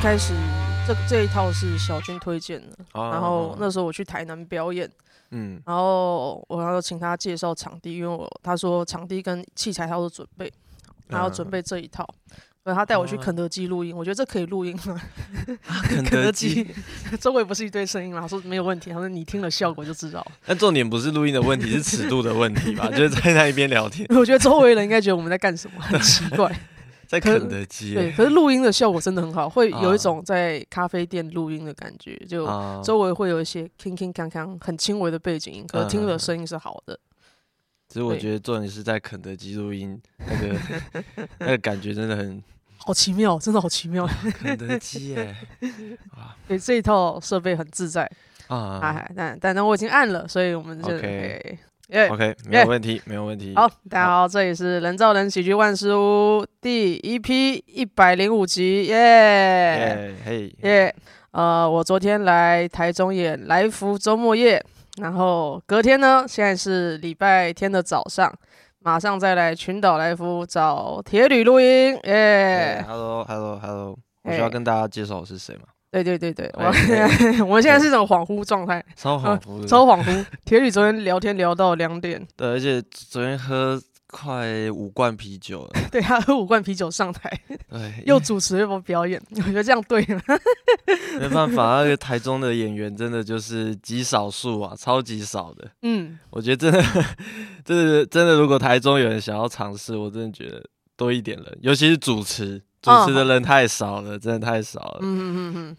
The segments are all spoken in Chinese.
开始这这一套是小军推荐的，哦、然后那时候我去台南表演，嗯，然后我要请他介绍场地，因为我他说场地跟器材他都准备，他要准备这一套，所以他带我去肯德基录音，我觉得这可以录音吗？肯德基周围不是一堆声音吗？他说没有问题，他说你听了效果就知道。但重点不是录音的问题，是尺度的问题吧？就是在那一边聊天，我觉得周围人应该觉得我们在干什么，很奇怪。在肯德基，对，可是录音的效果真的很好，会有一种在咖啡店录音的感觉，就周围会有一些铿铿锵锵很轻微的背景音，可是听的声音是好的。其实我觉得做你是在肯德基录音，那个 那个感觉真的很好奇妙，真的好奇妙。肯德基耶，对，这一套设备很自在啊，但但但我已经按了，所以我们就。Yeah, OK，没有问题，yeah. 没有问题。好，大家好，好这里是人造人喜剧万事屋第一批一百零五集，耶，嘿，耶，呃，我昨天来台中演来福周末夜，然后隔天呢，现在是礼拜天的早上，马上再来群岛来福找铁旅录音，耶、yeah.，Hello，Hello，Hello，我需要跟大家介绍我是谁吗？对对对对，我 我们现在是一种恍惚状态，超恍惚，超恍惚。铁铝昨天聊天聊到两点，对，而且昨天喝快五罐啤酒了，对，他喝五罐啤酒上台，对，又主持又表演，我觉得这样对吗？没办法，那个台中的演员真的就是极少数啊，超级少的。嗯，我觉得真的，真的真的，如果台中有人想要尝试，我真的觉得多一点人，尤其是主持。主持的人太少了，哦、真的太少了。嗯嗯嗯嗯，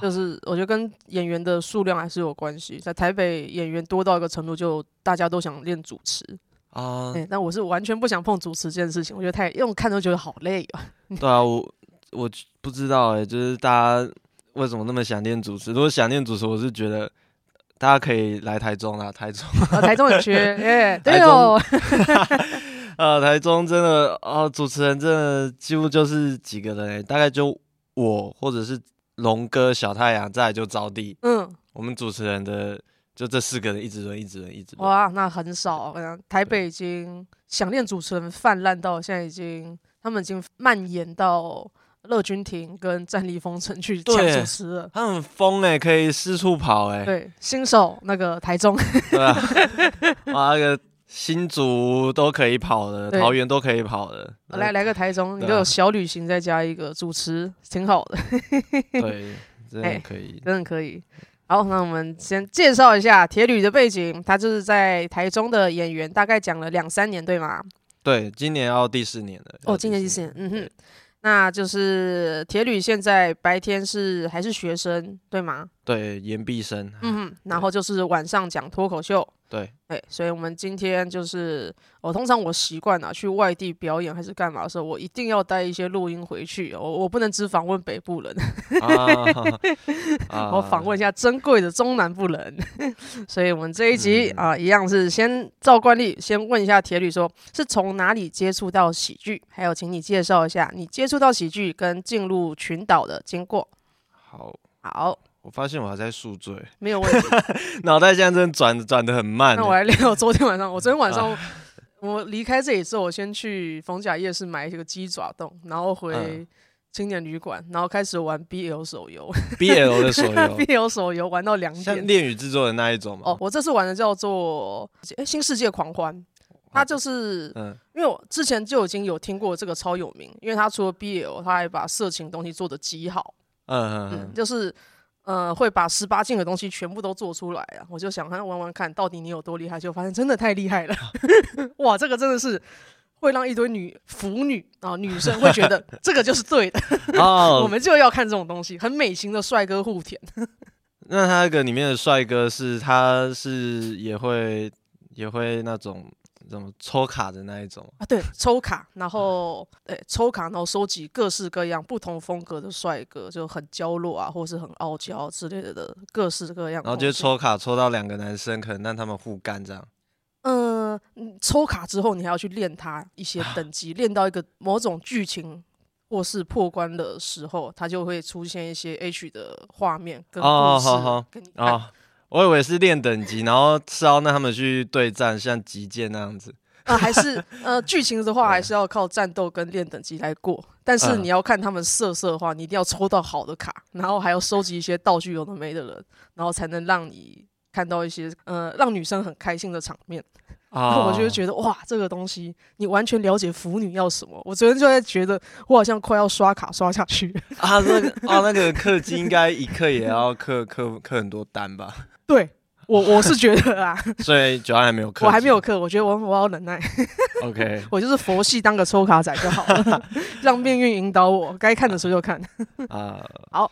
就是我觉得跟演员的数量还是有关系。在台北演员多到一个程度，就大家都想练主持啊、欸。但我是完全不想碰主持这件事情，我觉得太，因为我看都觉得好累啊。对啊，我我不知道哎、欸，就是大家为什么那么想念主持？如果想念主持，我是觉得大家可以来台中啦，台中，啊、台中很缺，耶、欸，对哦。呃，台中真的哦，主持人真的几乎就是几个人、欸，大概就我或者是龙哥、小太阳，再来就招弟。嗯，我们主持人的就这四个人一直轮，一直轮，一直轮。哇，那很少。台北已经想念主持人泛滥到现在，已经他们已经蔓延到乐君亭跟战力风城去抢主持了。他很疯哎、欸，可以四处跑哎、欸。对，新手那个台中。对啊，哇那个。新竹都可以跑的，桃园都可以跑的。来来个台中，你就有小旅行，再加一个主持，挺好的。对，真的可以，欸，真的可以。好，那我们先介绍一下铁旅的背景，他就是在台中的演员，大概讲了两三年，对吗？对，今年要第四年了。哦，今年第四年，嗯哼。那就是铁旅现在白天是还是学生，对吗？对，研毕生。嗯哼，然后就是晚上讲脱口秀。对，哎、欸，所以我们今天就是，我通常我习惯啊，去外地表演还是干嘛的时候，我一定要带一些录音回去，我我不能只访问北部人，我访问一下珍贵的中南部人。所以我们这一集啊，一样是先照惯例，先问一下铁铝，说是从哪里接触到喜剧，还有请你介绍一下你接触到喜剧跟进入群岛的经过。好，好。我发现我还在宿醉，没有问题。脑袋现在真的转转的很慢。那我来聊，昨天晚上，我昨天晚上我离开这里之后，我先去逢甲夜市买一个鸡爪冻，然后回青年旅馆，然后开始玩 BL 手游。BL 的手游，BL 手游玩到两点。像恋与制作的那一种吗？哦，我这次玩的叫做《哎新世界狂欢》，它就是，嗯，因为我之前就已经有听过这个超有名，因为它除了 BL，它还把色情东西做的极好。嗯嗯嗯，就是。呃，会把十八禁的东西全部都做出来啊！我就想看玩玩看到底你有多厉害，就发现真的太厉害了。哇，这个真的是会让一堆女腐女啊女生会觉得这个就是对的。我们就要看这种东西，很美型的帅哥互舔。那他那个里面的帅哥是，他是也会也会那种。怎么抽卡的那一种啊？对，抽卡，然后对抽卡，然后收集各式各样不同风格的帅哥，就很娇弱啊，或是很傲娇之类的的各式各样。然后就抽卡抽到两个男生，可能让他们互干这样。嗯、呃，抽卡之后你还要去练他一些 等级，练到一个某种剧情或是破关的时候，他就会出现一些 H 的画面跟故事。哦，好好哦。我以为是练等级，然后是要让他们去对战，像击剑那样子。啊，还是呃，剧情的话还是要靠战斗跟练等级来过，但是你要看他们色色的话，你一定要抽到好的卡，然后还要收集一些道具有的没的人，然后才能让你看到一些呃让女生很开心的场面。然后我就会觉得哇，这个东西你完全了解腐女要什么。我昨天就在觉得我好像快要刷卡刷下去啊。那个啊，那个氪金应该一氪也要氪氪氪很多单吧？对，我我是觉得啊。所以九安还没有课，我还没有课。我觉得我我要忍耐。OK，我就是佛系当个抽卡仔就好了，让命运引导我，该看的时候就看。啊，好，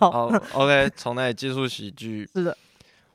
好，OK，从那里接触喜剧。是的。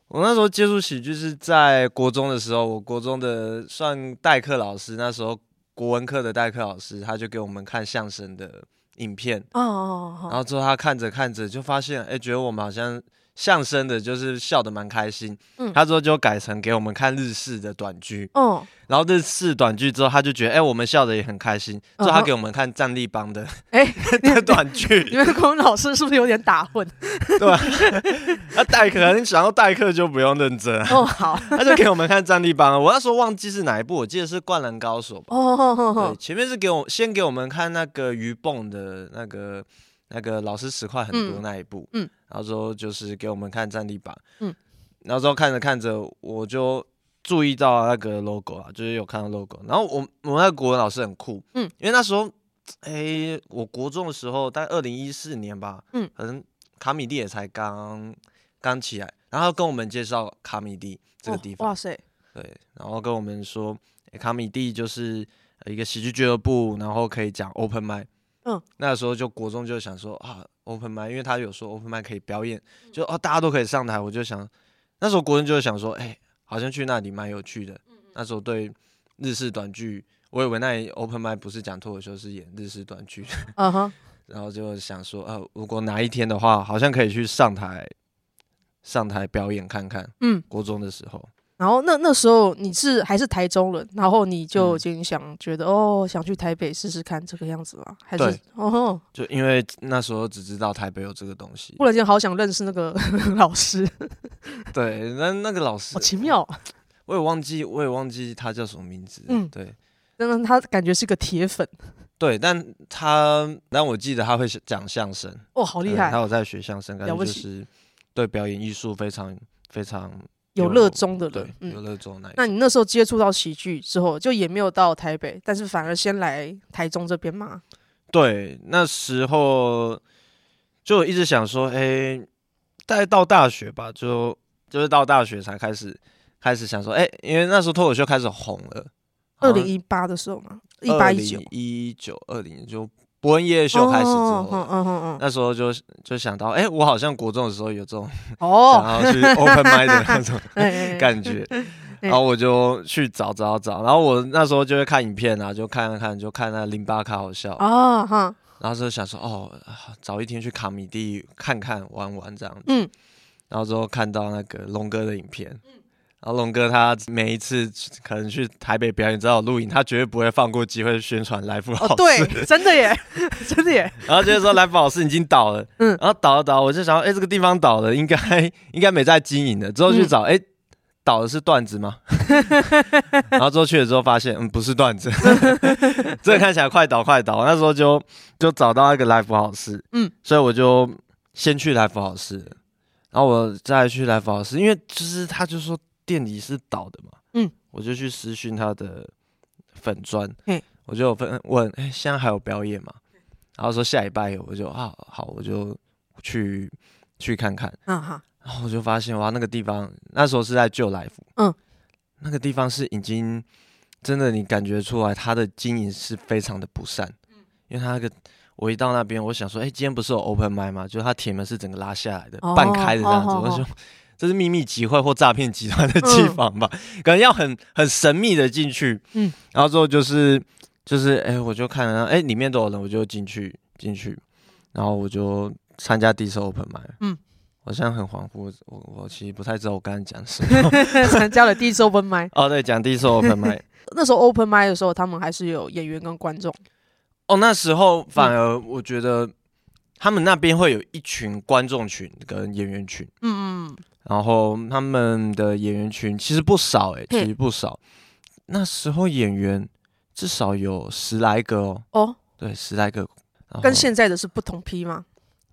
我那时候接触喜剧是在国中的时候，我国中的算代课老师，那时候国文课的代课老师，他就给我们看相声的影片。哦哦哦。然后之后他看着看着就发现，哎，觉得我们好像相声的，就是笑得蛮开心。嗯。他之后就改成给我们看日式的短剧。哦。然后日式短剧之后，他就觉得，哎、欸，我们笑得也很开心，就他给我们看战立邦的，哎、欸，的短剧。你们国文老师是不是有点打混？对吧？他代课，你想要代课就不用认真。哦，好，他就给我们看战立邦。我那时候忘记是哪一部，我记得是《灌篮高手》吧。哦哦哦对，前面是给我先给我们看那个鱼蹦的那个那个老师十块很多那一部，嗯，嗯然后之后就是给我们看战力榜，嗯，然后之后看着看着我就。注意到那个 logo 啊，就是有看到 logo。然后我我那个国文老师很酷，嗯，因为那时候，哎、欸，我国中的时候，大概二零一四年吧，嗯，可能卡米蒂也才刚刚起来，然后跟我们介绍卡米蒂这个地方，哦、哇塞，对，然后跟我们说，欸、卡米蒂就是一个喜剧俱乐部，然后可以讲 open mic，嗯，那时候就国中就想说啊，open mic，因为他有说 open mic 可以表演，就哦大家都可以上台，我就想，那时候国人就想说，哎、欸。好像去那里蛮有趣的。那时候对日式短剧，我以为那里 open mic 不是讲脱口秀，是演日式短剧。Uh huh. 然后就想说，呃，如果哪一天的话，好像可以去上台上台表演看看。嗯，国中的时候。然后那那时候你是还是台中人，然后你就已经想觉得、嗯、哦，想去台北试试看这个样子吗？还是哦，就因为那时候只知道台北有这个东西，忽然间好想认识那个 老师。对，那那个老师好奇妙，我也忘记，我也忘记他叫什么名字。嗯，对，但是他感觉是个铁粉。对，但他但我记得他会讲相声。哦，好厉害！他有在学相声，感觉就是对表演艺术非常非常。有热衷的人，对，有热衷那。那你那时候接触到喜剧之后，就也没有到台北，但是反而先来台中这边嘛？对，那时候就一直想说，哎、欸，大概到大学吧，就就是到大学才开始开始想说，哎、欸，因为那时候脱口秀开始红了，二零一八的时候嘛，一八一九一九二零就。博恩夜夜秀开始之后，嗯嗯嗯，那时候就就想到，哎，我好像国中的时候有这种哦。想要去 open mic 的那种 感觉，然后我就去找找找，然后我那时候就会看影片啊，就看看看，就看那零八卡好笑。哦，哈，然后就想说，哦，找一天去卡米蒂看看玩玩这样子，嗯，然后之后看到那个龙哥的影片。然后龙哥他每一次可能去台北表演，只要有录影，他绝对不会放过机会宣传来福老师。哦，对，真的耶，真的耶。然后就是说来福老师已经倒了，嗯，然后倒了倒，我就想说，哎，这个地方倒了，应该应该没在经营的。之后去找，哎、嗯，倒的是段子吗？然后之后去了之后发现，嗯，不是段子，这个看起来快倒快倒。那时候就就找到一个来福老师，嗯，所以我就先去来福老师，然后我再去来福老师，因为就是他就说。店里是倒的嘛？嗯，我就去私讯他的粉砖，嘿我就问问，哎、欸，现在还有表演吗？然后说下礼拜有，我就啊好，我就去去看看。嗯好，然后我就发现哇，那个地方那时候是在旧来福，嗯，那个地方是已经真的，你感觉出来他的经营是非常的不善。嗯，因为他那个我一到那边，我想说，哎、欸，今天不是有 open mic 吗？就他铁门是整个拉下来的，哦、半开的这样子，哦、我就。这是秘密集会或诈骗集团的机房吧？嗯、可能要很很神秘的进去，嗯，然后之后就是就是哎，我就看了，哎，里面都有人，我就进去进去，然后我就参加第一次 open mic，嗯，我现在很恍惚，我我其实不太知道我刚才讲什么，参加了第一次 open mic，哦，对，讲第一次 open mic，那时候 open mic 的时候，他们还是有演员跟观众，哦，那时候反而我觉得他们那边会有一群观众群跟演员群，嗯嗯。然后他们的演员群其实不少哎、欸，其实不少。那时候演员至少有十来个哦。哦，对，十来个。跟现在的是不同批吗？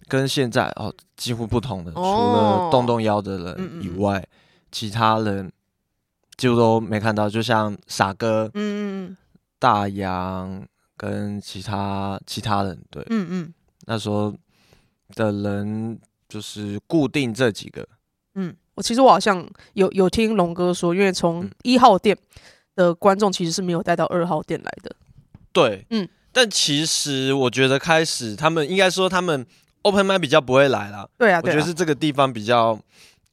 跟现在哦，几乎不同的，除了动动腰的人以外，其他人几乎都没看到。就像傻哥，嗯嗯，大杨跟其他其他人，对，嗯嗯，那时候的人就是固定这几个。嗯，我其实我好像有有听龙哥说，因为从一号店的观众其实是没有带到二号店来的。对，嗯，但其实我觉得开始他们应该说他们。Open mic 比较不会来了，对啊，我觉得是这个地方比较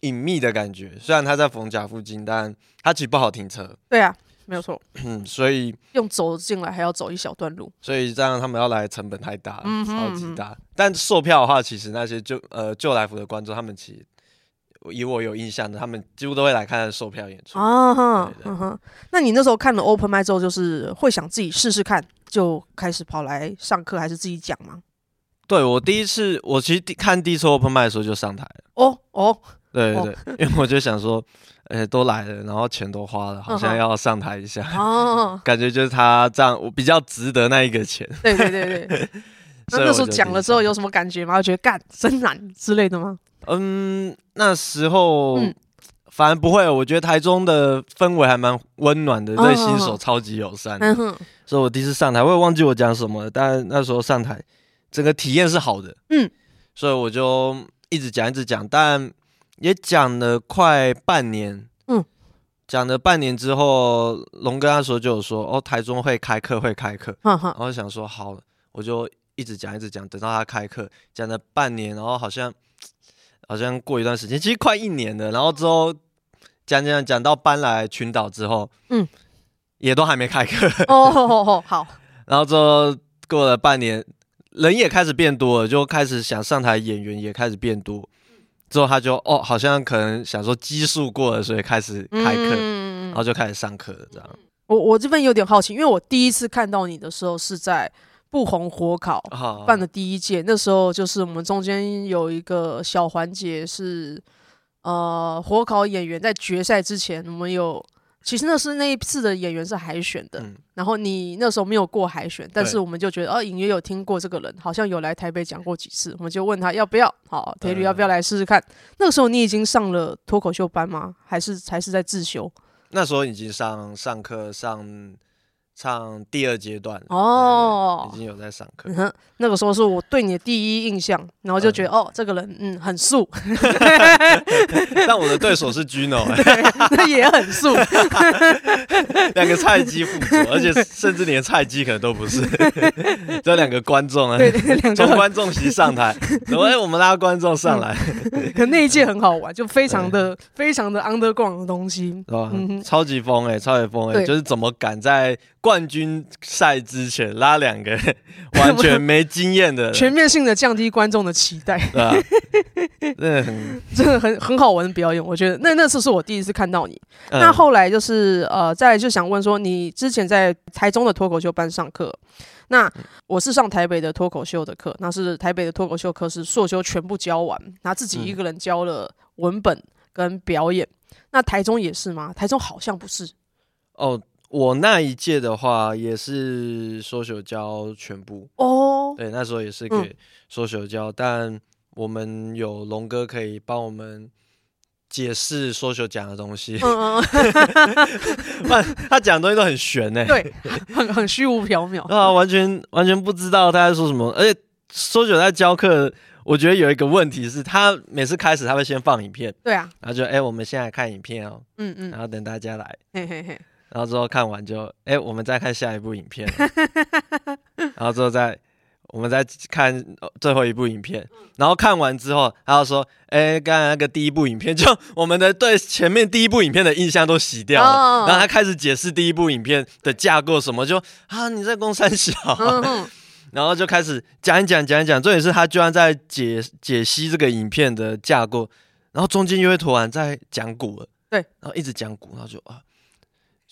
隐秘的感觉。虽然他在逢甲附近，但他其实不好停车。对啊，没有错。嗯，所以用走进来还要走一小段路，所以这样他们要来成本太大，嗯、超级大。但售票的话，其实那些就呃旧来福的观众，他们其实以我有印象的，他们几乎都会来看售票演出。啊哈，嗯哼。那你那时候看了 Open mic 之后，就是会想自己试试看，就开始跑来上课，还是自己讲吗？对，我第一次，我其实看第一次 open mic 的时候就上台了。哦哦，对对对，哦、因为我就想说，呃，都来了，然后钱都花了，好像要上台一下。哦，感觉就是他这样，我比较值得那一个钱。对对对对。那那时候讲了之后有什么感觉吗？我觉得干真难之类的吗？嗯，那时候、嗯、反正不会，我觉得台中的氛围还蛮温暖的，对新手超级友善。嗯哼。所以我第一次上台，我也忘记我讲什么了，但那时候上台。整个体验是好的，嗯，所以我就一直讲，一直讲，但也讲了快半年，嗯，讲了半年之后，龙哥那时候就有说，哦，台中会开课，会开课，然后想说好，我就一直讲，一直讲，等到他开课，讲了半年，然后好像好像过一段时间，其实快一年了，然后之后讲讲讲到搬来群岛之后，嗯，也都还没开课，哦，好，好，然后之后过了半年。人也开始变多了，就开始想上台，演员也开始变多。之后他就哦，好像可能想说基数过了，所以开始开课，嗯、然后就开始上课了。这样，我我这边有点好奇，因为我第一次看到你的时候是在不红火烤办的第一届，啊、那时候就是我们中间有一个小环节是，呃，火烤演员在决赛之前，我们有。其实那是那一次的演员是海选的，嗯、然后你那时候没有过海选，但是我们就觉得，对哦，隐约有听过这个人，好像有来台北讲过几次，我们就问他要不要，好，铁律要不要来试试看？嗯、那个时候你已经上了脱口秀班吗？还是还是在自修？那时候已经上上课上。唱第二阶段哦，已经有在上课。嗯，那个时候是我对你的第一印象，然后就觉得、嗯、哦，这个人嗯很素。但我的对手是 Gino，那也很素。两个菜鸡附着，而且甚至连菜鸡可能都不是。这两个观众啊，从观众席上台，怎么哎，我们拉观众上来。可那一届很好玩，就非常的非常的 underground 的东西，哦嗯，超级疯哎，超级疯哎，对就是怎么敢在。冠军赛之前拉两个 完全 没经验的，全面性的降低观众的期待，对啊，真的很真的很很好玩的表演。我觉得那那次是我第一次看到你。嗯、那后来就是呃，再来就想问说，你之前在台中的脱口秀班上课，那我是上台北的脱口秀的课，那是台北的脱口秀课是硕修全部教完，那自己一个人教了文本跟表演。嗯、那台中也是吗？台中好像不是哦。我那一届的话也是 social 教全部哦，对，那时候也是给 social 教，嗯、但我们有龙哥可以帮我们解释 social 讲的东西。嗯嗯，他讲的东西都很玄呢，对，很很虚无缥缈啊，完全完全不知道他在说什么。而且 social 在教课，我觉得有一个问题是他每次开始他会先放影片，对啊，然后就哎、欸，我们现在看影片哦，嗯嗯，然后等大家来，嘿嘿嘿。然后之后看完就，哎、欸，我们再看下一部影片。然后之后再，我们再看最后一部影片。然后看完之后，他就说，哎、欸，刚才那个第一部影片，就我们的对前面第一部影片的印象都洗掉了。Oh. 然后他开始解释第一部影片的架构什么，就啊，你在攻三小。Oh. 然后就开始讲一讲，讲一讲。重点是他居然在解解析这个影片的架构，然后中间又会突然在讲股了。对，然后一直讲股，然后就啊。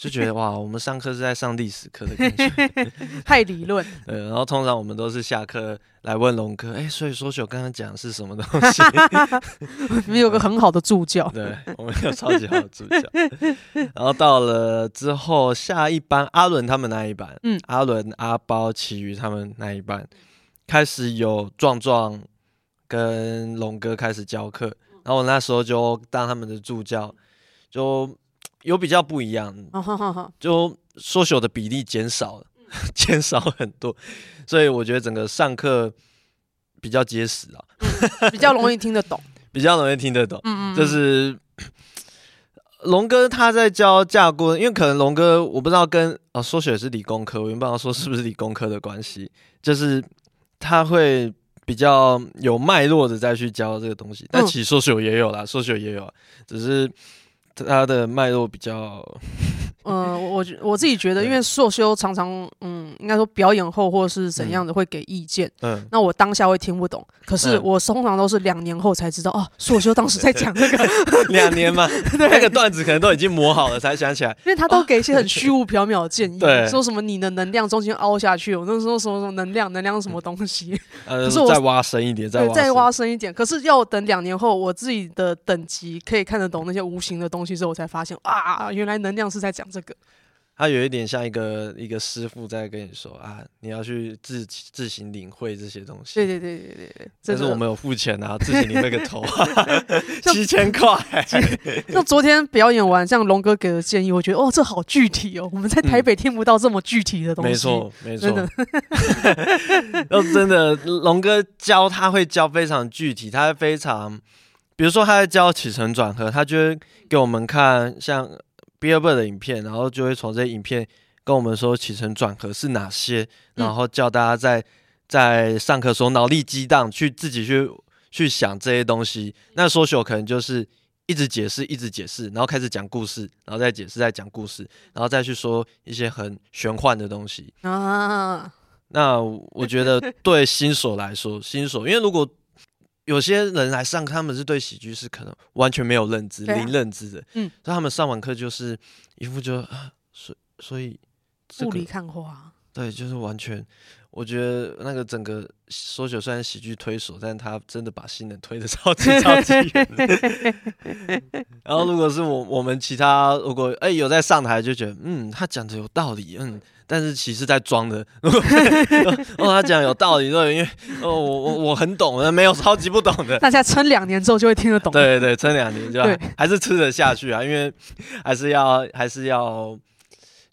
就觉得 哇，我们上课是在上历史课的感觉，太理论。对，然后通常我们都是下课来问龙哥，哎，所以说我刚刚讲的是什么东西？你们有个很好的助教，对，我们有超级好的助教。然后到了之后，下一班阿伦他们那一班，嗯，阿伦、阿包、其余他们那一班，开始有壮壮跟龙哥开始教课，然后我那时候就当他们的助教，就。有比较不一样，就 social 的比例减少了，减少很多，所以我觉得整个上课比较结实啊，嗯，比较容易听得懂，比较容易听得懂。就是 龙哥他在教架构，因为可能龙哥我不知道跟啊 social 是理工科，我也不知道说是不是理工科的关系，就是他会比较有脉络的再去教这个东西，但其实 social 也有啦，social 也有，只是。它的脉络比较，嗯，我我自己觉得，因为硕修常常，嗯，应该说表演后或是怎样的会给意见，嗯，那我当下会听不懂，可是我通常都是两年后才知道，哦，硕修当时在讲这个，两年嘛，那个段子可能都已经磨好了才想起来，因为他都给一些很虚无缥缈的建议，对，说什么你的能量中间凹下去，我那时候说什么能量，能量什么东西，呃，可是我再挖深一点，再再挖深一点，可是要等两年后，我自己的等级可以看得懂那些无形的东西。东西之后，我才发现啊，原来能量是在讲这个。他有一点像一个一个师傅在跟你说啊，你要去自自行领会这些东西。对对对对对对。但是我们有付钱啊，自行领会个头啊，七千块。就昨天表演完，像龙哥给的建议，我觉得哦，这好具体哦，我们在台北听不到这么具体的东西。没错，没错。真的，哦，真的，龙哥教他会教非常具体，他会非常。比如说他在教起承转合，他就会给我们看像 Billboard 的影片，然后就会从这些影片跟我们说起承转合是哪些，然后叫大家在在上课时候脑力激荡，去自己去去想这些东西。那 social 可能就是一直解释，一直解释，然后开始讲故事，然后再解释，再讲故事，然后再去说一些很玄幻的东西啊。那我觉得对新手来说，新手因为如果有些人来上课，他们是对喜剧是可能完全没有认知、啊、零认知的，嗯，所以他们上完课就是一副就，所所以雾里看花，对，就是完全，我觉得那个整个说起来虽然喜剧推手，但他真的把新人推的 超级超级远。然后如果是我我们其他如果哎、欸、有在上台就觉得，嗯，他讲的有道理，嗯。但是其实在装的，哦，他讲有道理，对，因为哦，我我我很懂，没有超级不懂的。大家撑两年之后就会听得懂。对对对，撑两年就还是吃得下去啊，因为还是要还是要，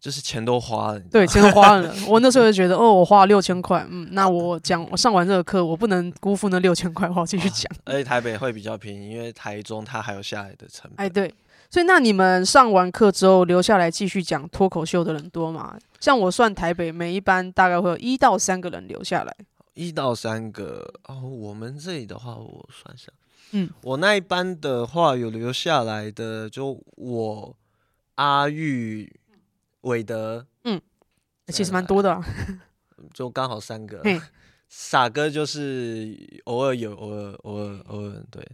就是钱都花了。对，钱都花了。我那时候就觉得，哦，我花了六千块，嗯，那我讲我上完这个课，我不能辜负那六千块，我要继续讲。而且台北会比较便宜，因为台中它还有下来的成本。哎，对。所以，那你们上完课之后留下来继续讲脱口秀的人多吗？像我算台北，每一班大概会有一到三个人留下来。一到三个哦，我们这里的话，我算一下，嗯，我那一班的话有留下来的，就我阿玉、韦德，嗯，其实蛮多的，就刚好三个。傻哥就是偶尔有，偶尔偶尔偶尔对。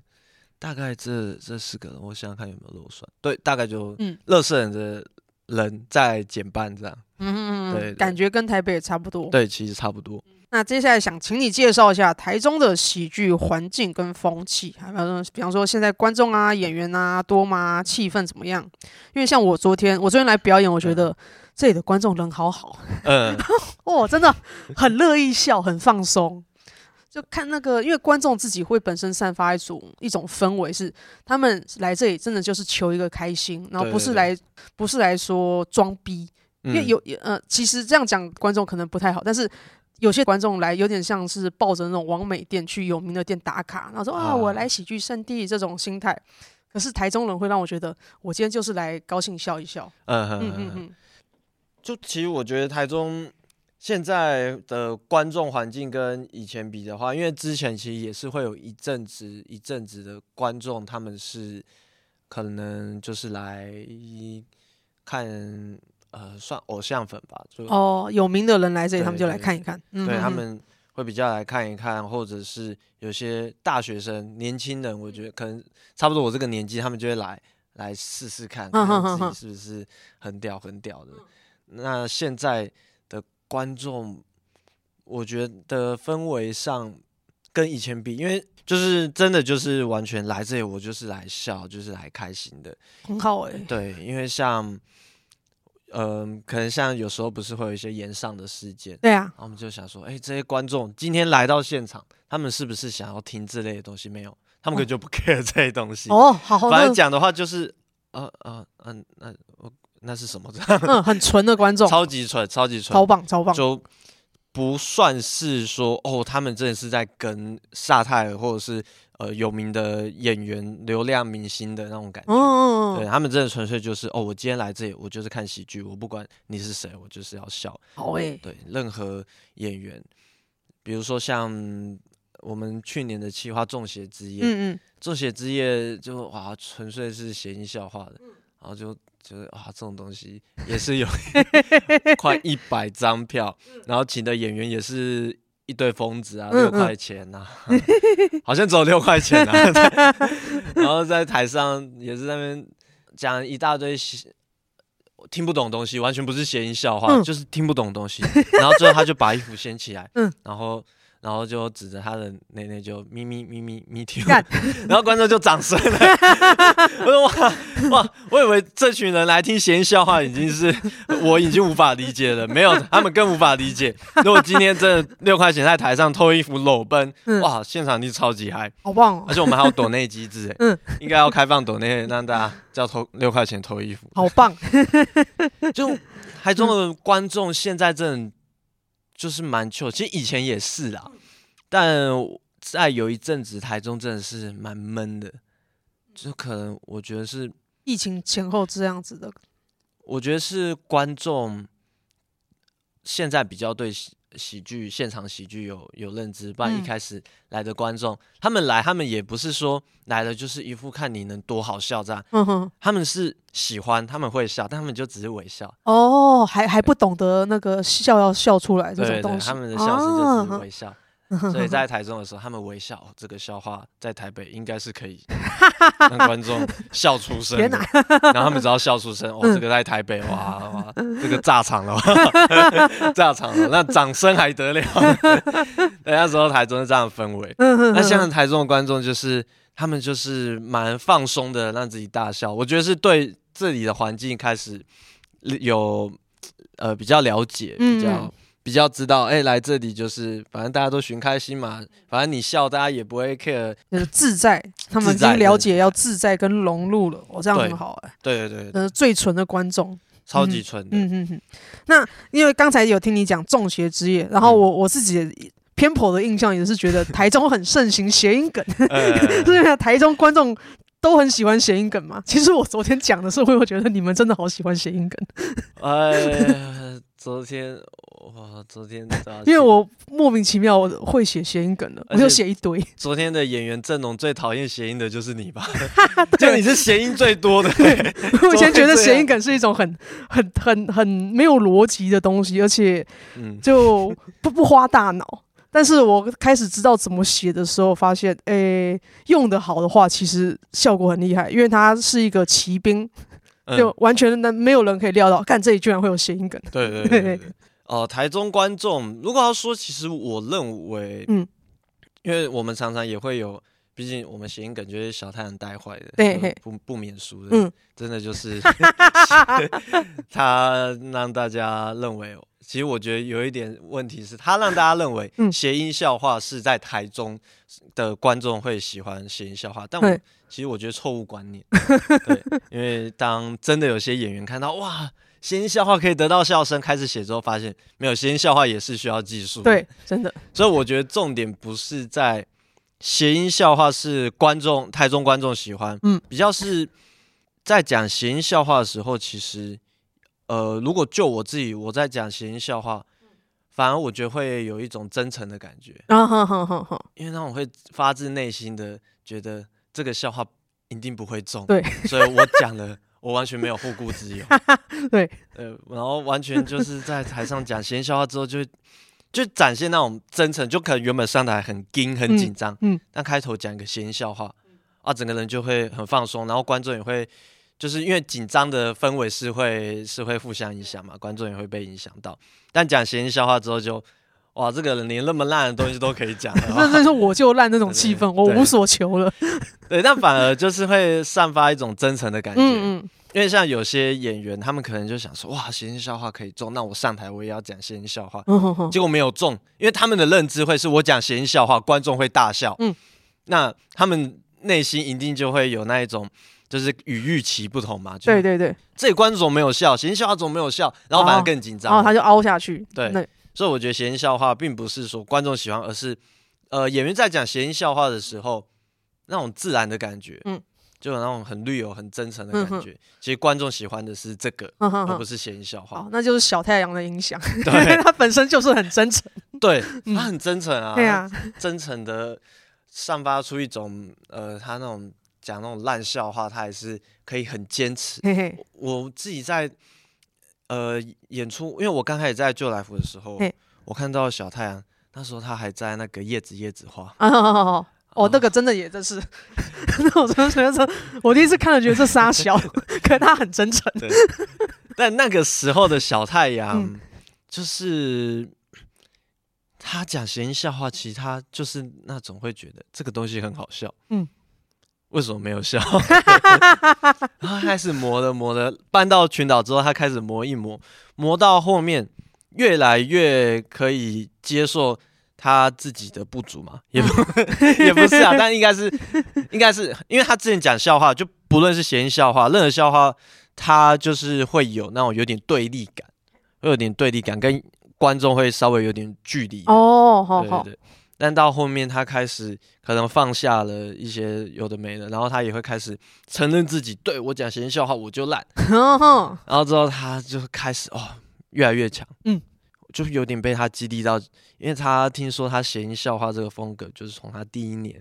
大概这这四个人，我想想看有没有漏算。对，大概就嗯，乐色人的人在减半这样。嗯嗯嗯，对，感觉跟台北也差不多。对，其实差不多。那接下来想请你介绍一下台中的喜剧环境跟风气，还有比方说现在观众啊、演员啊多吗？气氛怎么样？因为像我昨天，我昨天来表演，我觉得这里的观众人好好，嗯，哦，真的很乐意笑，很放松。就看那个，因为观众自己会本身散发一种一种氛围，是他们来这里真的就是求一个开心，然后不是来不是来说装逼，因为有呃，其实这样讲观众可能不太好，但是有些观众来有点像是抱着那种网美店去有名的店打卡，然后说啊，我来喜剧圣地这种心态。可是台中人会让我觉得，我今天就是来高兴笑一笑。嗯嗯嗯嗯，就其实我觉得台中。现在的观众环境跟以前比的话，因为之前其实也是会有一阵子一阵子的观众，他们是可能就是来看呃算偶像粉吧，就哦有名的人来这里，他们就来看一看，对，对他们会比较来看一看，或者是有些大学生年轻人，我觉得可能差不多我这个年纪，他们就会来来试试看，看看自己是不是很屌很屌的。那现在的观众，我觉得氛围上跟以前比，因为就是真的就是完全来这里，我就是来笑，就是来开心的，很好哎。对，因为像。嗯、呃，可能像有时候不是会有一些延上的事件，对啊，然后我们就想说，哎、欸，这些观众今天来到现场，他们是不是想要听这类的东西？没有，他们可能就不 care 这些东西。哦，好，好，反正讲的话就是，呃呃嗯，那我那是什么？这样，嗯，很纯的观众，超级纯，超级纯，超棒，超棒，就不算是说，哦，他们真的是在跟萨泰尔或者是。呃，有名的演员、流量明星的那种感觉，哦、对他们真的纯粹就是哦，我今天来这里，我就是看喜剧，我不管你是谁，我就是要笑。好诶、欸，对，任何演员，比如说像我们去年的企划《中邪之夜》，嗯嗯，《中邪之夜》就哇，纯粹是谐音笑话的，然后就觉得哇，这种东西也是有 快一百张票，然后请的演员也是。一堆疯子啊，六块钱呐、啊，嗯 嗯好像只有六块钱啊。然后在台上也是那边讲一大堆听不懂东西，完全不是谐音笑话，嗯、就是听不懂东西。然后最后他就把衣服掀起来，嗯、然后。然后就指着他的内内就咪咪咪咪咪听，然后观众就掌声了。我说哇哇，我以为这群人来听闲笑话已经是我已经无法理解了，没有他们更无法理解。如果今天真的六块钱在台上偷衣服裸奔，哇，现场就超级嗨，好棒！而且我们还有抖内机制，嗯，应该要开放抖内让大家叫偷六块钱偷衣服，好棒！就台中的观众现在真的。就是蛮糗，其实以前也是啦，但在有一阵子台中真的是蛮闷的，就可能我觉得是疫情前后这样子的。我觉得是观众现在比较对喜喜剧、现场喜剧有有认知，不然一开始来的观众，嗯、他们来他们也不是说来了就是一副看你能多好笑这样，他们是。喜欢他们会笑，但他们就只是微笑哦，还还不懂得那个笑要笑出来这种东西。对对对，他们的笑是就只是微笑，啊、所以在台中的时候，他们微笑，这个笑话在台北应该是可以 让观众笑出声，哪然后他们只要笑出声，哦，这个在台北哇哇，这个炸场了，炸场了，那掌声还得了？那时候台中是这样的氛围，那现在台中的观众就是他们就是蛮放松的，让自己大笑，我觉得是对。这里的环境开始有呃比较了解，比较、嗯、比较知道，哎、欸，来这里就是反正大家都寻开心嘛，反正你笑，大家也不会 care，就是自在。他们已经了解要自在跟融入了，我、哦、这样很好哎、欸。对对对，呃，最纯的观众，超级纯的。嗯嗯嗯。那因为刚才有听你讲中邪之夜，然后我、嗯、我自己偏颇的印象也是觉得台中很盛行谐音梗，对啊，台中观众。都很喜欢谐音梗嘛？其实我昨天讲的时候，我觉得你们真的好喜欢谐音梗。哎，昨天哇，昨天因为我莫名其妙我会写谐音梗了，我就写一堆。昨天的演员阵容最讨厌谐音的就是你吧？就你是谐音最多的。对，我以前觉得谐音梗是一种很、很、很、很没有逻辑的东西，而且就不不花大脑。但是我开始知道怎么写的时候，发现，诶、欸，用的好的话，其实效果很厉害，因为它是一个骑兵，嗯、就完全的没有人可以料到，看这里居然会有谐音梗。对对对呃，台中观众，如果要说，其实我认为，嗯，因为我们常常也会有，毕竟我们谐音梗就是小太阳带坏的，对，不不免俗的，嗯，真的就是 他让大家认为。其实我觉得有一点问题是，他让大家认为谐音笑话是在台中的观众会喜欢谐音笑话，但我其实我觉得错误观念。对，因为当真的有些演员看到哇，谐音笑话可以得到笑声，开始写之后，发现没有谐音笑话也是需要技术。对，真的。所以我觉得重点不是在谐音笑话是观众台中观众喜欢，嗯，比较是在讲谐音笑话的时候，其实。呃，如果就我自己，我在讲谐音笑话，反而我觉得会有一种真诚的感觉，因为那种会发自内心的觉得这个笑话一定不会中，对，所以我讲了，我完全没有后顾之忧，对，呃，然后完全就是在台上讲谐音笑话之后就，就就展现那种真诚，就可能原本上台很惊很紧张，嗯，但开头讲一个谐音笑话，啊，整个人就会很放松，然后观众也会。就是因为紧张的氛围是会是会互相影响嘛，观众也会被影响到。但讲谐音笑话之后就，就哇，这个人连那么烂的东西都可以讲，那那是我就烂那种气氛，我无所求了。对，但反而就是会散发一种真诚的感觉。嗯嗯。因为像有些演员，他们可能就想说，哇，谐音笑话可以中，那我上台我也要讲谐音笑话。嗯哼哼。结果没有中，因为他们的认知会是我讲谐音笑话，观众会大笑。嗯。那他们内心一定就会有那一种。就是与预期不同嘛，对对对，这里观众没有笑，谐音笑话怎么没有笑，然后反而更紧张，然后他就凹下去。对，所以我觉得谐音笑话并不是说观众喜欢，而是呃演员在讲谐音笑话的时候那种自然的感觉，嗯，就有那种很 real、很真诚的感觉。其实观众喜欢的是这个，而不是谐音笑话。那就是小太阳的影响，对，他本身就是很真诚，对他很真诚啊，对啊，真诚的散发出一种呃他那种。讲那种烂笑话，他还是可以很坚持。嘿嘿，我自己在呃演出，因为我刚开始在旧来福的时候，我看到小太阳，那时候他还在那个叶子叶子花。哦，哦，那个真的也真是，那我真的觉得，我第一次看了觉得这傻小，可是他很真诚。对，但那个时候的小太阳，嗯、就是他讲谐音笑话，其实他就是那种会觉得这个东西很好笑。嗯。为什么没有笑？然后开始磨的磨的，搬到群岛之后，他开始磨一磨，磨到后面越来越可以接受他自己的不足嘛，也不 也不是啊，但应该是应该是，因为他之前讲笑话，就不论是谐音笑话，任何笑话，他就是会有那种有点对立感，会有点对立感，跟观众会稍微有点距离。哦，好好。对对对但到后面，他开始可能放下了一些有的没的，然后他也会开始承认自己，对，我讲谐音笑话我就烂，然后之后他就开始哦越来越强，嗯，就有点被他激励到，因为他听说他谐音笑话这个风格就是从他第一年，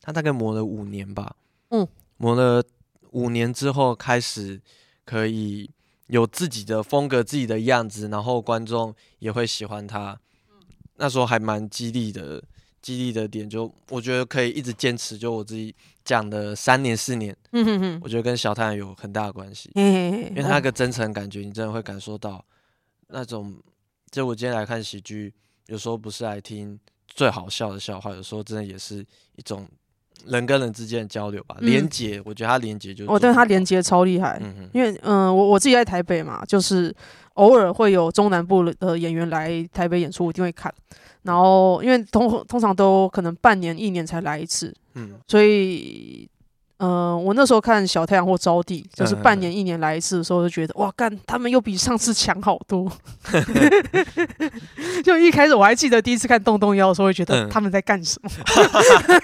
他大概磨了五年吧，嗯，磨了五年之后开始可以有自己的风格、自己的样子，然后观众也会喜欢他。那时候还蛮激励的，激励的点就我觉得可以一直坚持，就我自己讲的三年四年，嗯哼哼，我觉得跟小太阳有很大的关系，因为他那个真诚感觉，你真的会感受到那种，就我今天来看喜剧，有时候不是来听最好笑的笑话，有时候真的也是一种人跟人之间的交流吧，连结，我觉得他连结就，我觉得他连结超厉害，嗯哼，因为嗯，我我自己在台北嘛，就是。偶尔会有中南部的演员来台北演出，我一定会看。然后因为通通常都可能半年一年才来一次，嗯，所以，嗯、呃，我那时候看小太阳或招娣，就是半年一年来一次的时候，就觉得哇，干他们又比上次强好多。就一开始我还记得第一次看洞洞妖的时候，会觉得他们在干什么？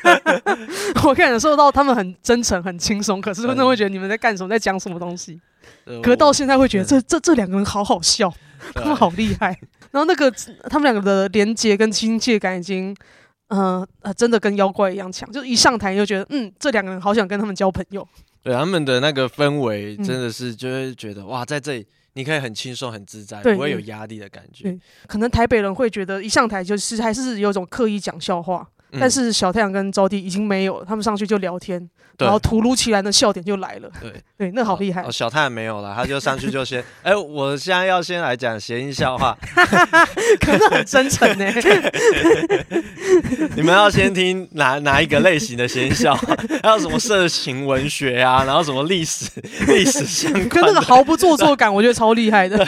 我感受到他们很真诚、很轻松，可是真的会觉得你们在干什么，在讲什么东西。可是到现在会觉得这这这两个人好好笑，他们好厉害。然后那个他们两个的连接跟亲切感已经，嗯呃，真的跟妖怪一样强。就一上台就觉得，嗯，这两个人好想跟他们交朋友。对，他们的那个氛围真的是就会觉得哇，在这里你可以很轻松很自在，不会有压力的感觉。可能台北人会觉得一上台就是还是有种刻意讲笑话。但是小太阳跟招娣已经没有了，他们上去就聊天，然后突如其来的笑点就来了。对 对，那好厉害。哦，小太阳没有了，他就上去就先，哎、欸，我现在要先来讲谐音笑话，可是很真诚呢。你们要先听哪哪一个类型的谐音笑话？还有什么色情文学啊？然后什么历史历史相关？跟那个毫不做作感，我觉得超厉害的，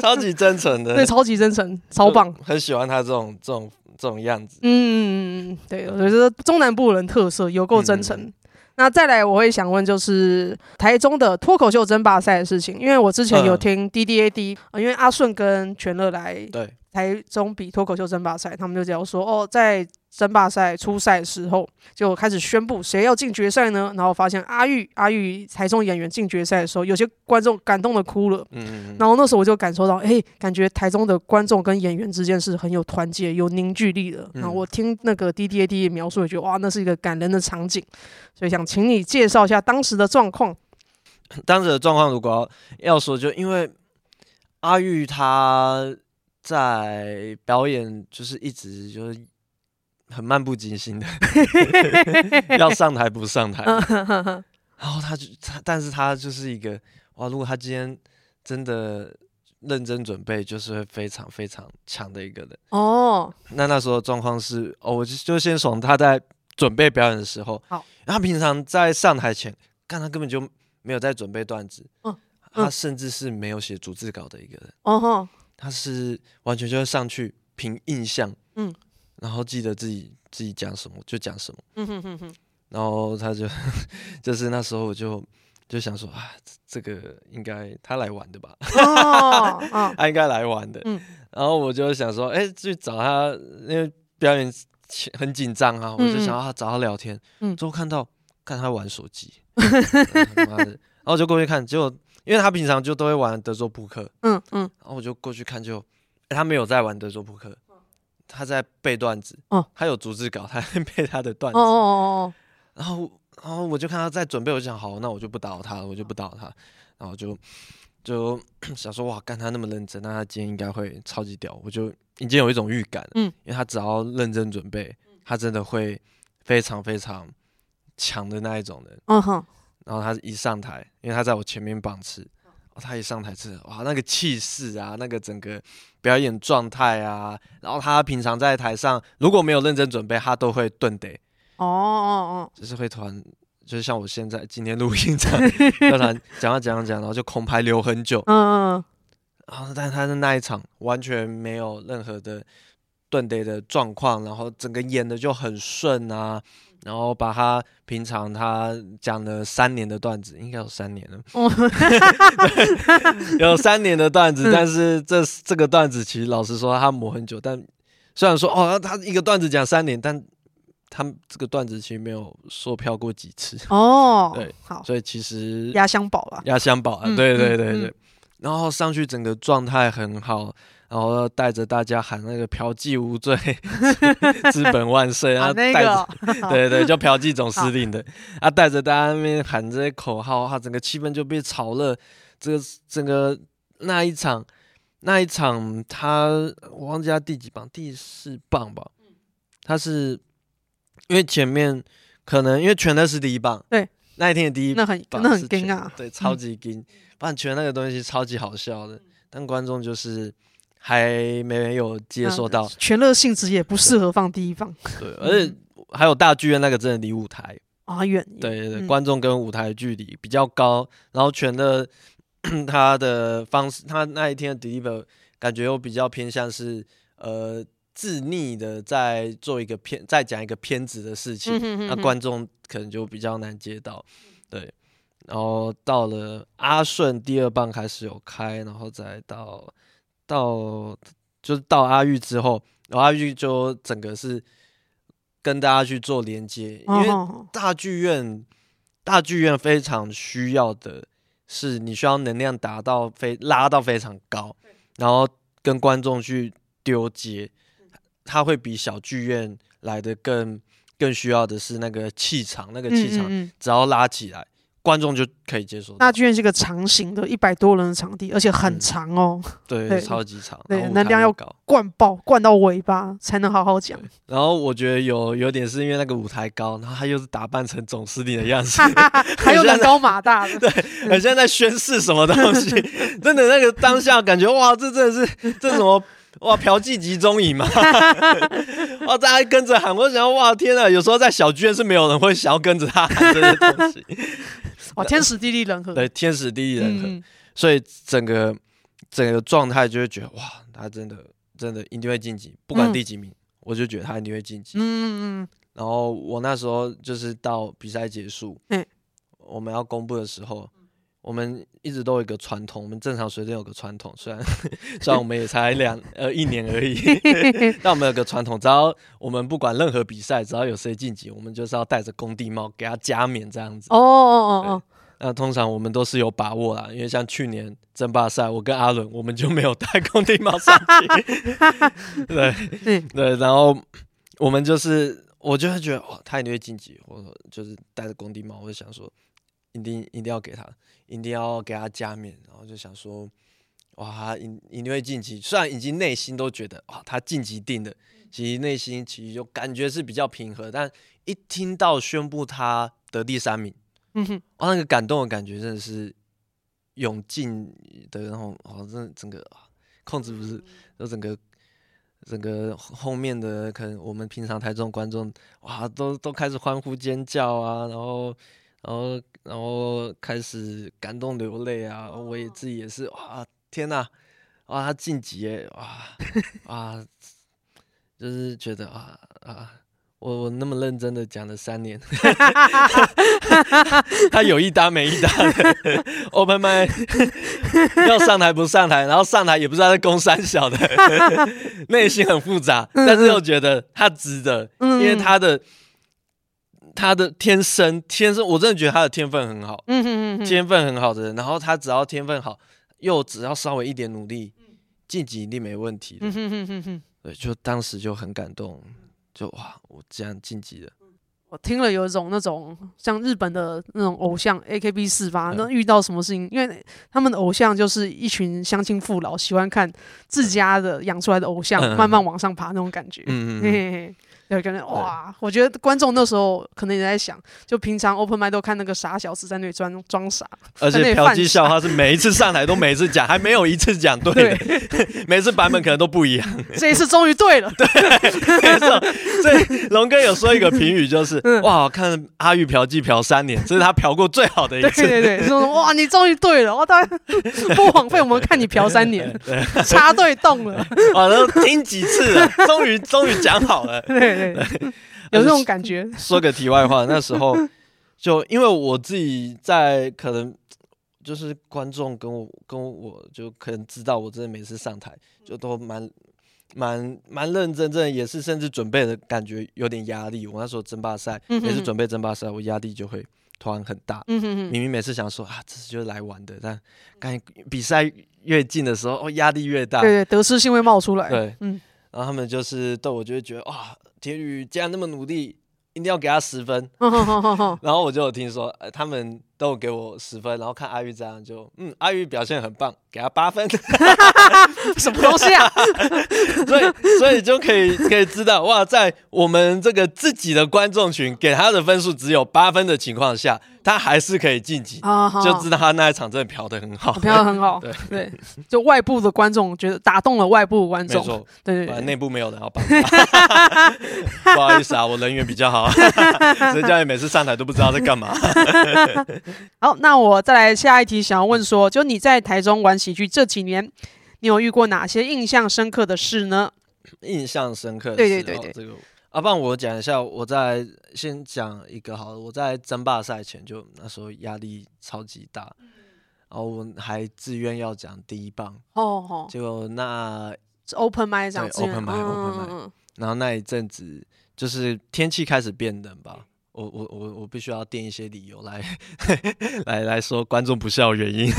超级真诚的。对，超级真诚，超棒。很喜欢他这种这种。这种样子，嗯，对，我觉得中南部人特色有够真诚。嗯、那再来，我会想问，就是台中的脱口秀争霸赛的事情，因为我之前有听 D D A D，因为阿顺跟全乐来对台中比脱口秀争霸赛，他们就这样说哦，在。争霸赛初赛的时候就开始宣布谁要进决赛呢？然后发现阿玉阿玉台中演员进决赛的时候，有些观众感动的哭了。嗯嗯。然后那时候我就感受到，哎、欸，感觉台中的观众跟演员之间是很有团结、有凝聚力的。然后我听那个 D D A D 描述，也觉得哇，那是一个感人的场景。所以想请你介绍一下当时的状况。当时的状况，如果要说，就因为阿玉他在表演，就是一直就是。很漫不经心的，要上台不上台，然后他就他，但是他就是一个哇，如果他今天真的认真准备，就是会非常非常强的一个人哦。那那时候状况是哦，我就就先从他在准备表演的时候，好，他平常在上台前，看他根本就没有在准备段子，嗯，他甚至是没有写逐字稿的一个人，哦吼，他是完全就是上去凭印象，嗯，然后记得自己自己讲什么就讲什么，嗯哼哼哼。然后他就，就是那时候我就就想说啊，这个应该他来玩的吧，他应该来玩的。然后我就想说，哎，去找他，因为表演很紧张啊，我就想要找他聊天。最后看到看他玩手机，然后我就过去看，结果因为他平常就都会玩德州扑克，嗯嗯，然后我就过去看，就他没有在玩德州扑克，他在背段子，哦他有逐字稿，他在背他的段子，哦然后，然后我就看他在准备，我就想，好，那我就不打扰他了，我就不打扰他。然后就就 想说，哇，干他那么认真，那他今天应该会超级屌。我就已经有一种预感，嗯，因为他只要认真准备，他真的会非常非常强的那一种人。嗯哼。然后他一上台，因为他在我前面棒次，他一上台是哇，那个气势啊，那个整个表演状态啊，然后他平常在台上如果没有认真准备，他都会顿得。哦哦哦，就是会突然，就是像我现在今天录音这样，突然讲啊讲啊讲，然后就空拍留很久。嗯嗯。然后，但他的那一场完全没有任何的顿得的状况，然后整个演的就很顺啊。然后把他平常他讲了三年的段子，应该有三年了。有三年的段子，但是这这个段子其实老实说他磨很久，但虽然说哦，他一个段子讲三年，但。他们这个段子其实没有售票过几次。哦，对，好，所以其实压箱宝了，压箱宝啊，对对对对，然后上去整个状态很好，然后带着大家喊那个嫖妓无罪，资本万岁然后，带着，对对，就嫖妓总司令的，啊，带着大家那边喊这些口号，他整个气氛就被炒热，这个整个那一场那一场他我忘记他第几棒，第四棒吧，他是。因为前面可能因为全都是第一棒，对，那一天的第一棒那很那很惊啊，对，超级惊，不然全那个东西超级好笑的，但观众就是还没有接收到，全乐性质也不适合放第一棒，对，而且还有大剧院那个真的离舞台啊远，对对对，观众跟舞台距离比较高，然后全乐 他的方式，他那一天的 deliver 感觉又比较偏向是呃。自逆的在做一个偏，在讲一个偏执的事情，嗯、哼哼哼，那观众可能就比较难接到，对。然后到了阿顺第二棒开始有开，然后再到到就是到阿玉之后，然后阿玉就整个是跟大家去做连接，因为大剧院大剧院非常需要的是你需要能量达到非拉到非常高，然后跟观众去丢接。他会比小剧院来的更更需要的是那个气场，那个气场只要拉起来，嗯嗯嗯，观众就可以接受。大剧院是个长型的，一百多人的场地，而且很长哦。嗯、对，对超级长，对，能量要灌爆，灌到尾巴才能好好讲。然后我觉得有有点是因为那个舞台高，然后他又是打扮成总司令的样子，还有人高马大的，对，很像在宣誓什么东西。真的那个当下感觉哇，这真的是这什么？哇！嫖妓集中营嘛，哇！大家跟着喊，我想哇，天啊！有时候在小剧院是没有人会想要跟着他喊这些东西。哇！天时地利人和，对，天时地利人和，嗯、所以整个整个状态就会觉得哇，他真的真的一定会晋级，不管第几名，嗯、我就觉得他一定会晋级。嗯嗯嗯。然后我那时候就是到比赛结束，嗯，我们要公布的时候。我们一直都有一个传统，我们正常水准有个传统，虽然虽然我们也才两呃一年而已，但我们有个传统，只要我们不管任何比赛，只要有谁晋级，我们就是要戴着工地帽给他加冕这样子。哦哦哦哦。那通常我们都是有把握啦，因为像去年争霸赛，我跟阿伦我们就没有戴工地帽上去。对对，然后我们就是，我就会觉得哇，他一定会晋级，我就是戴着工地帽，我就想说。一定一定要给他，一定要给他加冕，然后就想说，哇，他一一定会晋级。虽然已经内心都觉得，哇，他晋级定了，其实内心其实就感觉是比较平和。但一听到宣布他得第三名，嗯哼，哇，那个感动的感觉真的是涌进的，然后哦，真的整个控制不是，就整个整个后面的可能我们平常台中观众哇，都都开始欢呼尖叫啊，然后然后然后开始感动流泪啊，我也自己也是哇，天呐，哇，他晋级耶，哇 哇，就是觉得啊啊。我我那么认真的讲了三年，他有一搭没一搭的，Open mic 要上台不上台，然后上台也不知道在攻三小的，内心很复杂，但是又觉得他值得，因为他的他的天生天生，我真的觉得他的天分很好嗯哼，天分很好的人，然后他只要天分好，又只要稍微一点努力，晋级一定没问题的，对，就当时就很感动。就哇，我这样晋级了。我听了有一种那种像日本的那种偶像 A K B 四八那遇到什么事情，因为他们的偶像就是一群乡亲父老，喜欢看自家的养出来的偶像慢慢往上爬那种感觉。嗯嗯。有可能哇，我觉得观众那时候可能也在想，就平常 open mic 都看那个傻小子在那里装装傻，而且嫖妓笑话是每一次上台都每一次讲，还没有一次讲对 每次版本可能都不一样。这一次终于对了，对，没错。所以龙哥有说一个评语，就是、嗯、哇，看阿玉嫖妓嫖三年，这是他嫖过最好的一次。对对对，说哇，你终于对了，哇，他 不枉费我们看你嫖三年，对插对洞了，哇，都听几次了，终于终于讲好了，对。对，有这种感觉。说个题外话，那时候就因为我自己在，可能就是观众跟我跟我就可能知道，我真的每次上台就都蛮蛮蛮认真，真的也是甚至准备的感觉有点压力。我那时候争霸赛，每次准备争霸赛，我压力就会突然很大。明明每次想说啊，这是就是来玩的，但感觉比赛越近的时候，哦，压力越大。对对，得失心会冒出来。对，嗯，然后他们就是对我，就会觉得哇。铁宇既然那么努力，一定要给他十分。然后我就有听说，呃，他们都有给我十分，然后看阿玉这样就，嗯，阿玉表现很棒，给他八分。什么东西啊？所以，所以就可以可以知道，哇，在我们这个自己的观众群给他的分数只有八分的情况下。他还是可以晋级，就知道他那一场真的嫖的很好，嫖得很好。对对，就外部的观众觉得打动了外部观众，没错，对对，内部没有人要帮他。不好意思啊，我人缘比较好，所以教练每次上台都不知道在干嘛。好，那我再来下一题，想要问说，就你在台中玩喜剧这几年，你有遇过哪些印象深刻的事呢？印象深刻的事，对对对对，这个。阿棒，啊、我讲一下，我在先讲一个好了。我在争霸赛前就那时候压力超级大，嗯、然后我还自愿要讲第一棒。哦哦。结果那 open mic 这样子。open mic open mic。然后那一阵子就是天气开始变冷吧，我我我我必须要垫一些理由来 来来说观众不笑原因。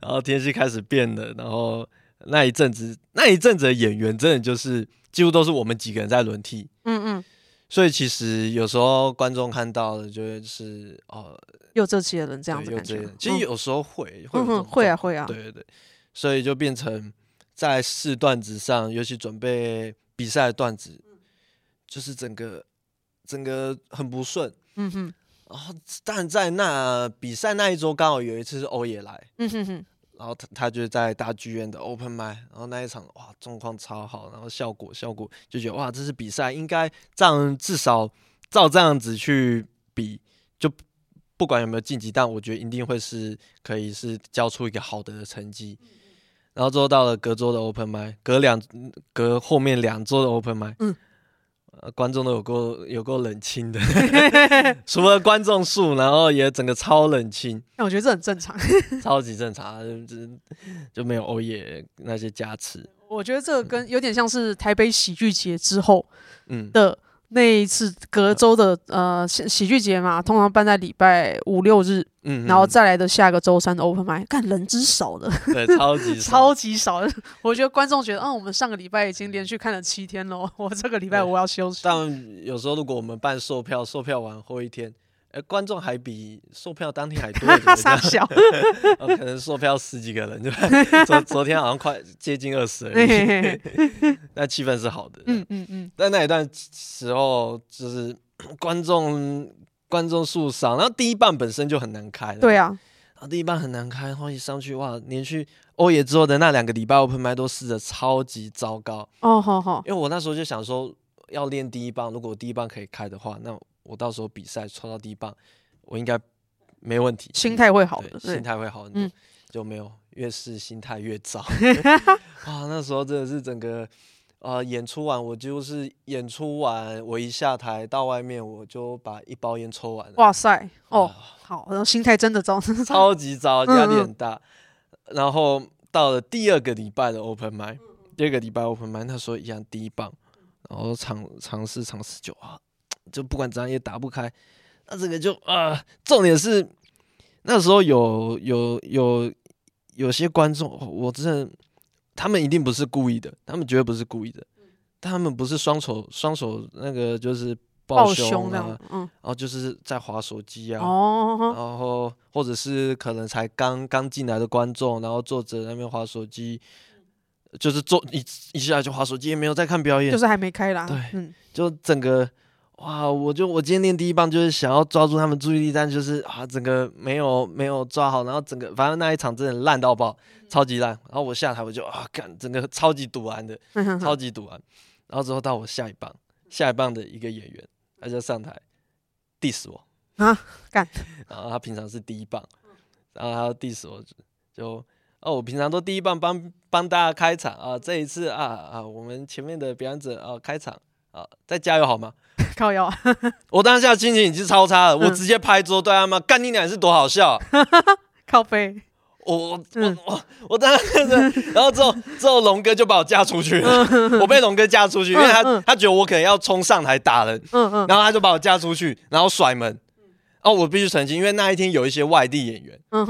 然后天气开始变了，然后那一阵子那一阵子的演员真的就是。几乎都是我们几个人在轮替，嗯嗯，所以其实有时候观众看到的就是哦，又这些人这样子感觉，其实有时候会会会啊会啊，对对对，所以就变成在试段子上，尤其准备比赛的段子，就是整个整个很不顺，嗯哼，然后但在那比赛那一周刚好有一次是欧也来，嗯哼哼。然后他他就在大剧院的 open mic，然后那一场哇状况超好，然后效果效果就觉得哇这是比赛应该这样至少照这样子去比，就不管有没有晋级，但我觉得一定会是可以是交出一个好的成绩。然后之后到了隔周的 open mic，隔两隔后面两周的 open mic。嗯观众都有够有够冷清的，除了观众数，然后也整个超冷清。那我觉得这很正常，超级正常，就就没有欧耶那些加持。我觉得这个跟有点像是台北喜剧节之后，嗯的。那一次隔周的呃喜喜剧节嘛，通常办在礼拜五六日，嗯，然后再来的下个周三的 open mic，看人之少的，对，超级 超级少的。我觉得观众觉得，嗯，我们上个礼拜已经连续看了七天了，我这个礼拜我要休息。但有时候如果我们办售票，售票完后一天。哎，观众还比售票当天还多，傻小，可能售票十几个人，就昨昨天好像快接近二十人，那气氛是好的。嗯嗯嗯。但那一段时候，就是 观众观众数少，然后第一棒本身就很难开。对啊，然后第一棒很难开，然后一上去哇，连续欧野之后的那两个礼拜 open 麦都试的超级糟糕。哦，好好，因为我那时候就想说要练第一棒，如果第一棒可以开的话，那我到时候比赛抽到第一棒，我应该没问题，心态会好的，心态会好很多，嗯、就没有越是心态越糟。啊，那时候真的是整个。呃，演出完我就是演出完，我一下台到外面，我就把一包烟抽完了。哇塞，哦，呃、好，然后心态真的糟，超级糟，压力很大。嗯嗯，然后到了第二个礼拜的 open mic，嗯、第二个礼拜 open mic，那时候一样第一棒，然后尝尝试尝试就啊，就不管怎样也打不开。那这个就啊、呃，重点是那时候有有有有些观众，我真的。他们一定不是故意的，他们绝对不是故意的，他们不是双手双手那个就是抱胸啊，嗯，然后就是在划手机啊，哦，然后或者是可能才刚刚进来的观众，然后坐着那边划手机，就是坐一一下就划手机，也没有在看表演，就是还没开啦，对，嗯，就整个。哇！我就我今天练第一棒，就是想要抓住他们注意力，但就是啊，整个没有没有抓好，然后整个反正那一场真的烂到爆，超级烂。然后我下台我就啊，干整个超级堵完的，超级堵完。然后之后到我下一棒，下一棒的一个演员，他就上台 diss 我啊，干。然后他平常是第一棒，然后他 diss 我，就哦，我平常都第一棒帮帮大家开场啊，这一次啊啊，我们前面的表演者啊开场啊，再加油好吗？靠腰，我当下心情已经超差了，嗯、我直接拍桌对他妈干你娘是多好笑，啊，靠背，我我我我当时，然后之后之后龙哥就把我架出去 我被龙哥架出去，因为他、嗯、他觉得我可能要冲上台打人，嗯嗯、然后他就把我架出去，然后甩门，哦，我必须澄清，因为那一天有一些外地演员，嗯、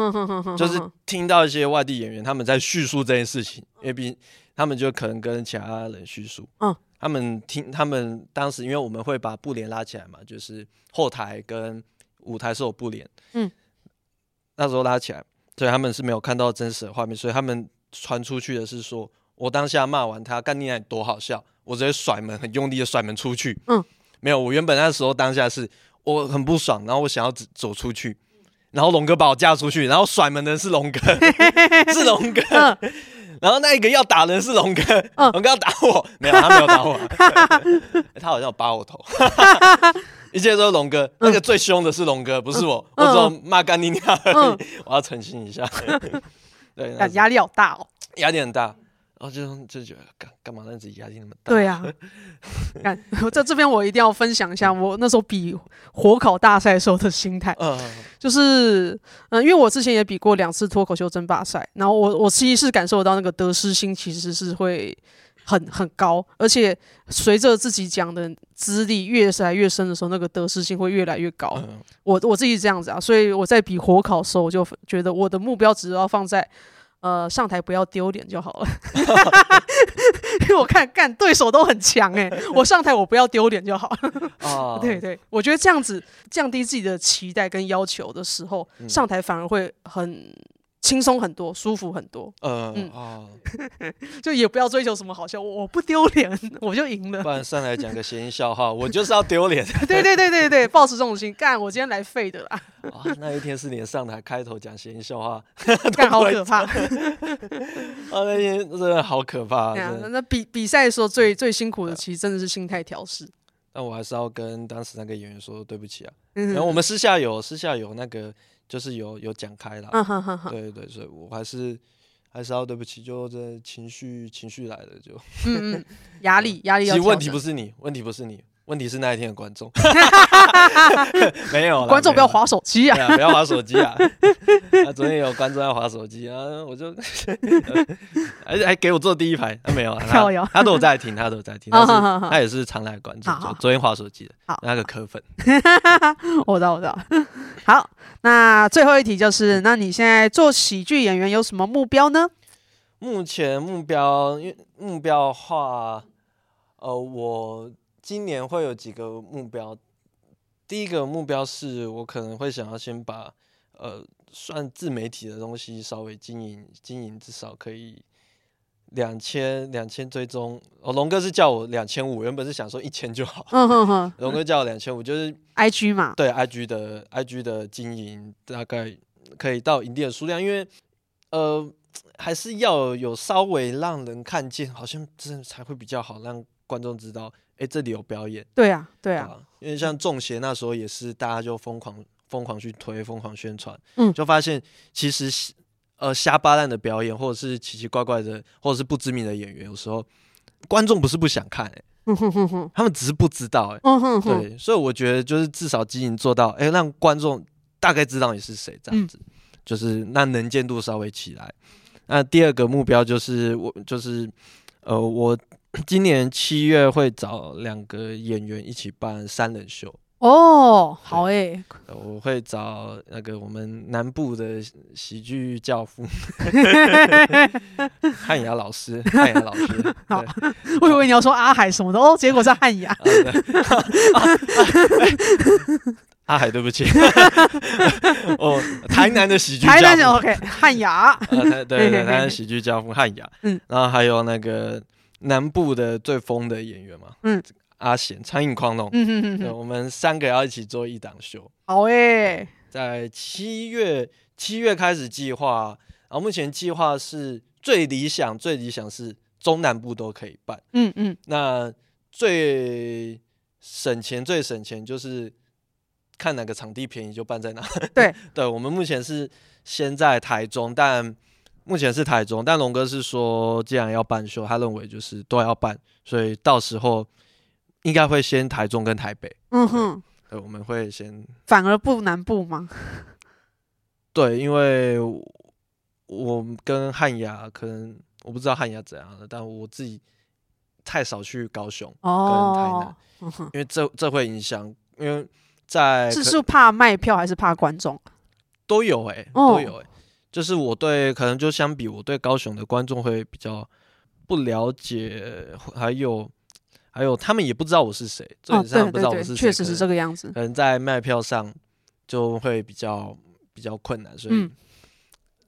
就是听到一些外地演员他们在叙述这件事情，因为毕竟他们就可能跟其他人叙述，嗯他们听，他们当时因为我们会把布帘拉起来嘛，就是后台跟舞台是有布帘，嗯，那时候拉起来，所以他们是没有看到真实的画面，所以他们传出去的是说，我当下骂完他干你奶多好笑，我直接甩门，很用力的甩门出去，嗯，没有，我原本那时候当下是我很不爽，然后我想要走出去，然后龙哥把我架出去，然后甩门的是龙哥，是龙哥。嗯然后那一个要打人是龙哥，龙哥要打我，没有，他没有打我，他好像有扒我头。一切都是龙哥，那个最凶的是龙哥，不是我，我只有骂干你娘而已。我要澄清一下，对，压力好大哦，压力很大。然后就就觉得干干嘛让自己压力那么大？对 呀、啊，干在这边我一定要分享一下我那时候比火烤大赛时候的心态。嗯，就是嗯，因为我之前也比过两次脱口秀争霸赛，然后我我其实是感受到那个得失心其实是会很很高，而且随着自己讲的资历越来越深的时候，那个得失心会越来越高。嗯、我我自己这样子啊，所以我在比火烤的时候，我就觉得我的目标只要放在。呃，上台不要丢脸就好了，因为我看干对手都很强哎，我上台我不要丢脸就好。哦，对对，我觉得这样子降低自己的期待跟要求的时候，嗯、上台反而会很。轻松很多，舒服很多。呃、嗯啊，就也不要追求什么好笑，我不丢脸，我就赢了。不然上来讲个谐音笑话，我就是要丢脸。对对对对对，抱持这种心，干，我今天来废的啦。啊，那一天是你上台开头讲谐音笑话，干好可怕。啊，那天真的好可怕。啊、那比比赛的时候最最辛苦的，其实真的是心态调试。但我还是要跟当时那个演员说对不起啊。然后我们私下有私下有那个。就是有有讲开了，嗯、对对，所以我还是还是要对不起，就这情绪情绪来了就，嗯嗯，压力 压力。其实问题不是你，问题不是你。问题是那一天的观众，没有了。观众不要划手机啊！不要划手机啊！昨天有观众要划手机啊，我就，而且还给我坐第一排，没有，他都有在听，他都有在听，他也是常来观众，昨天划手机的，那个科粉。我知道，我知道。好，那最后一题就是，那你现在做喜剧演员有什么目标呢？目前目标，因为目标的话，呃，我。今年会有几个目标，第一个目标是我可能会想要先把呃算自媒体的东西稍微经营经营，至少可以两千两千追踪，哦，龙哥是叫我两千五，原本是想说一千就好。嗯哼哼，龙哥叫我两千五，就是 IG 嘛，对 IG 的 IG 的经营大概可以到一定的数量，因为呃还是要有稍微让人看见，好像真的才会比较好，让观众知道，哎，这里有表演。对啊，对啊，因为像中邪那时候也是大家就疯狂疯狂去推，疯狂宣传，嗯，就发现其实。呃，瞎巴烂的表演，或者是奇奇怪怪的，或者是不知名的演员，有时候观众不是不想看、欸，他们只是不知道、欸，哎，对，所以我觉得就是至少经营做到，哎、欸，让观众大概知道你是谁，这样子，嗯、就是那能见度稍微起来。那第二个目标就是我，就是呃，我今年七月会找两个演员一起办三人秀。哦，好诶、欸，我会找那个我们南部的喜剧教父汉雅老师，汉雅老师。好，我以为你要说阿海什么的哦，结果是汉雅。阿海，对不起。哦，台南的喜剧教父。台南 OK，汉雅。对对，台南喜剧教父汉雅。嗯，然后还有那个南部的最疯的演员嘛。嗯。阿贤，苍蝇狂龙，嗯哼哼哼，我们三个要一起做一档秀。好诶、欸，在七月七月开始计划，然后目前计划是最理想，最理想是中南部都可以办。嗯嗯，那最省钱最省钱就是看哪个场地便宜就办在哪。对 对，我们目前是先在台中，但目前是台中，但龙哥是说，既然要办秀，他认为就是都要办，所以到时候。应该会先台中跟台北，嗯哼，对，我们会先反而不南部吗？对，因为我跟汉雅可能我不知道汉雅怎样的，但我自己太少去高雄跟台南，哦、因为这这会影响，因为在是是怕卖票还是怕观众？都有哎、欸，都有哎、欸，哦、就是我对可能就相比我对高雄的观众会比较不了解，还有。还有他们也不知道我是谁，基本上不知道我是谁，确实是这个样子。可能在卖票上就会比较比较困难，所以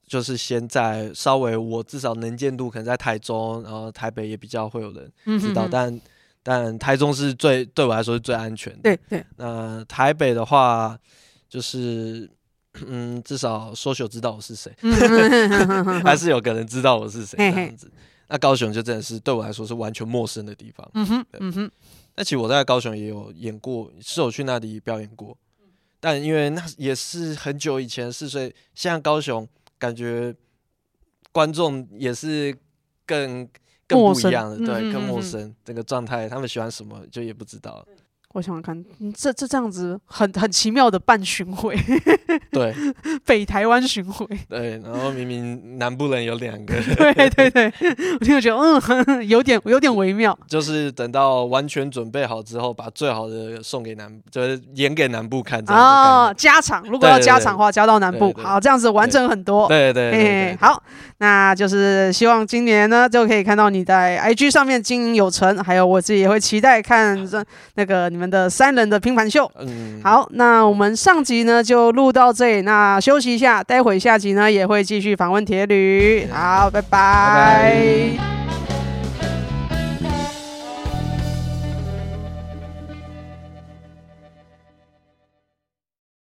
就是先在稍微我至少能见度可能在台中，然后台北也比较会有人知道，但但台中是最对我来说是最安全的。对对。那台北的话，就是嗯，至少 social 知道我是谁，还是有个人知道我是谁这样子。那高雄就真的是对我来说是完全陌生的地方。嗯哼，嗯哼。那其实我在高雄也有演过，是有去那里表演过。但因为那也是很久以前的事，所以现在高雄感觉观众也是更更不一样的，对，更陌生。这个状态，他们喜欢什么就也不知道。我想想看，这这这样子很很奇妙的半巡回，对，北台湾巡回，对，然后明明南部人有两个，对对对，我就觉得嗯，有点有点微妙。就是等到完全准备好之后，把最好的送给南，就是演给南部看。哦，加场，如果要加场的话，加到南部，好，这样子完整很多。对对对，好，那就是希望今年呢就可以看到你在 IG 上面经营有成，还有我自己也会期待看这那个你。我们的三人的拼盘秀，嗯，好，那我们上集呢就录到这里，那休息一下，待会下集呢也会继续访问铁旅，好，拜拜。拜拜。